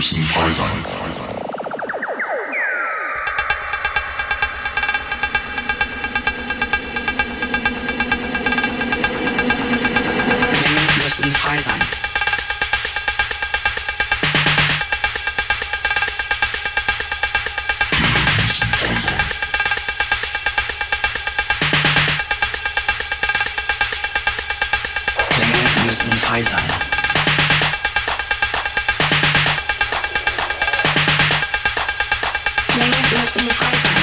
müssen frei sein. Wir müssen frei sein. Wir müssen frei sein. Listen to Christ.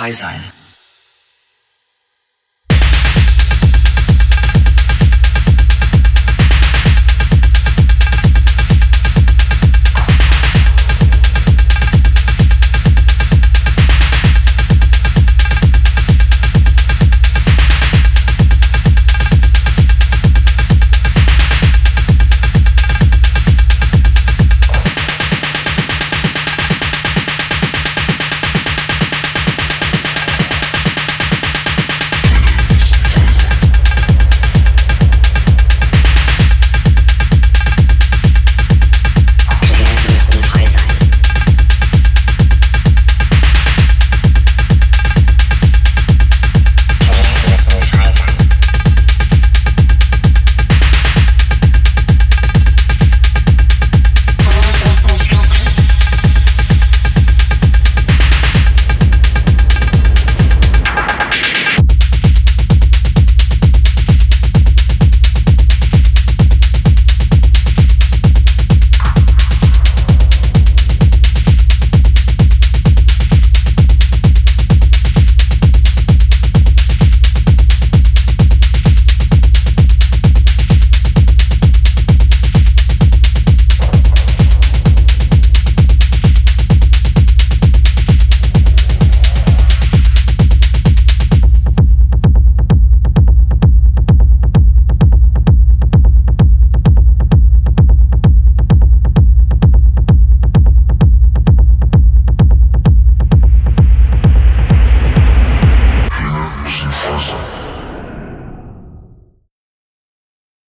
frei sein.